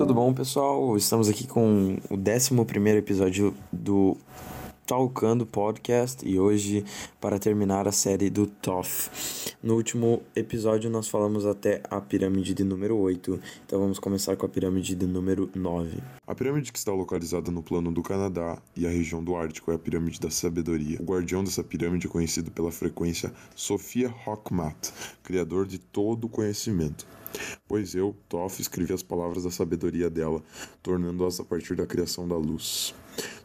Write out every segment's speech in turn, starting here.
Tudo bom, pessoal? Estamos aqui com o 11 episódio do Talkando Podcast e hoje para terminar a série do TOF. No último episódio nós falamos até a pirâmide de número 8, então vamos começar com a pirâmide de número 9. A pirâmide que está localizada no plano do Canadá e a região do Ártico é a pirâmide da sabedoria. O guardião dessa pirâmide é conhecido pela frequência Sofia Hockmat, criador de todo o conhecimento. Pois eu, Toff, escrevi as palavras da sabedoria dela, tornando-as a partir da criação da luz.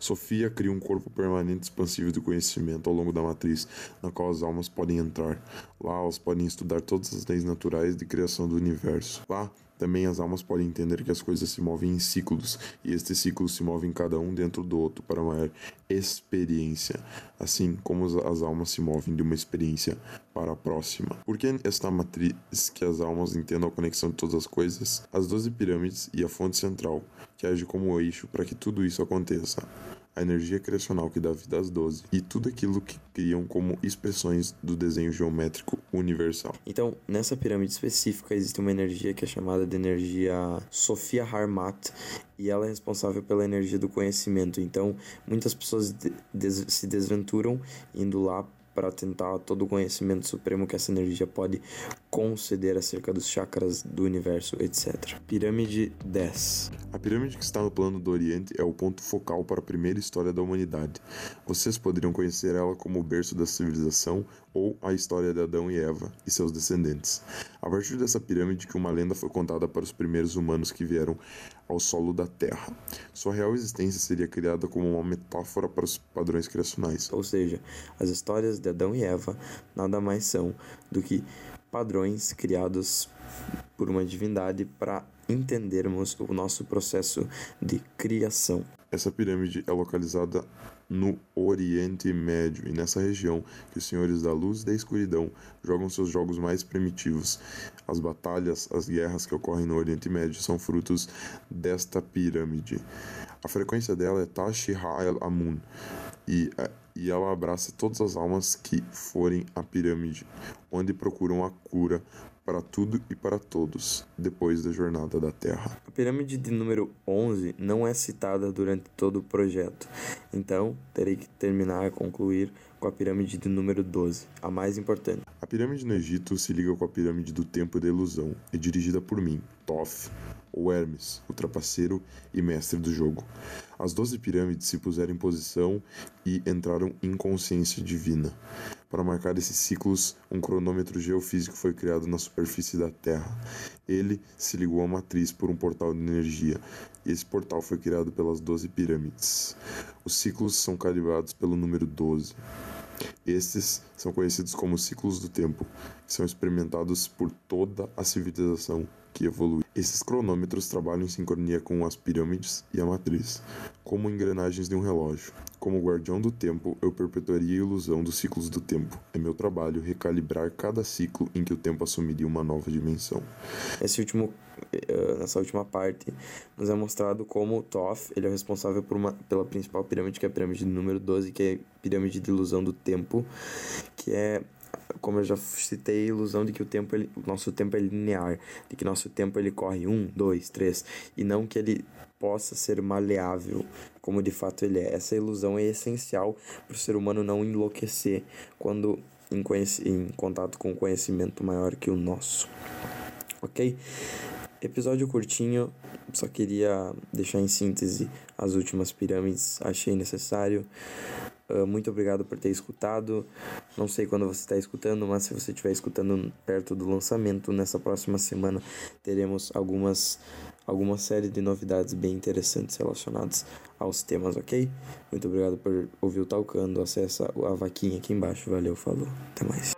Sofia cria um corpo permanente expansivo de conhecimento ao longo da matriz, na qual as almas podem entrar. Lá elas podem estudar todas as leis naturais de criação do universo. Lá também as almas podem entender que as coisas se movem em ciclos, e estes ciclos se movem cada um dentro do outro para maior experiência, assim como as almas se movem de uma experiência para a próxima. Por que esta matriz que as almas entendam a conexão de todas as coisas? As doze pirâmides e a fonte central, que age como o eixo para que tudo isso aconteça a energia criacional que dá vida às doze e tudo aquilo que criam como expressões do desenho geométrico universal. Então, nessa pirâmide específica existe uma energia que é chamada de energia Sofia Harmat e ela é responsável pela energia do conhecimento. Então, muitas pessoas des se desventuram indo lá para tentar todo o conhecimento supremo que essa energia pode conceder acerca dos chakras do universo, etc. Pirâmide 10. A pirâmide que está no plano do Oriente é o ponto focal para a primeira história da humanidade. Vocês poderiam conhecer ela como o berço da civilização ou a história de Adão e Eva e seus descendentes. A partir dessa pirâmide que uma lenda foi contada para os primeiros humanos que vieram ao solo da Terra. Sua real existência seria criada como uma metáfora para os padrões criacionais. Ou seja, as histórias de Adão e Eva nada mais são do que padrões criados por uma divindade para entendermos o nosso processo de criação. Essa pirâmide é localizada no Oriente Médio e nessa região que os senhores da luz e da escuridão jogam seus jogos mais primitivos. As batalhas, as guerras que ocorrem no Oriente Médio são frutos desta pirâmide. A frequência dela é Tashi Ha'el Amun e, e ela abraça todas as almas que forem à pirâmide, onde procuram a cura para tudo e para todos, depois da jornada da Terra. A pirâmide de número 11 não é citada durante todo o projeto, então terei que terminar, concluir com a pirâmide de número 12, a mais importante. A pirâmide no Egito se liga com a pirâmide do Tempo da Ilusão, é dirigida por mim, Toff, ou Hermes, o trapaceiro e mestre do jogo. As doze pirâmides se puseram em posição e entraram em consciência divina. Para marcar esses ciclos, um cronômetro geofísico foi criado na superfície da Terra. Ele se ligou à matriz por um portal de energia, e esse portal foi criado pelas doze pirâmides. Os ciclos são calibrados pelo número 12. Estes são conhecidos como ciclos do tempo, que são experimentados por toda a civilização que evolui. Esses cronômetros trabalham em sincronia com as pirâmides e a matriz, como engrenagens de um relógio. Como guardião do tempo, eu perpetuaria a ilusão dos ciclos do tempo. É meu trabalho recalibrar cada ciclo em que o tempo assumiria uma nova dimensão. Esse último, nessa última parte, nos é mostrado como Thoth ele é responsável por uma, pela principal pirâmide, que é a pirâmide número 12, que é a pirâmide de ilusão do tempo, que é como eu já citei, a ilusão de que o tempo, ele, o nosso tempo é linear, de que nosso tempo ele corre um, dois, três, e não que ele possa ser maleável, como de fato ele é. Essa ilusão é essencial para o ser humano não enlouquecer quando em, em contato com um conhecimento maior que o nosso. Ok? Episódio curtinho, só queria deixar em síntese as últimas pirâmides, achei necessário. Uh, muito obrigado por ter escutado. Não sei quando você está escutando, mas se você estiver escutando perto do lançamento, nessa próxima semana teremos algumas alguma série de novidades bem interessantes relacionadas aos temas, ok? Muito obrigado por ouvir o Talcando. Acesse a vaquinha aqui embaixo. Valeu, falou. Até mais.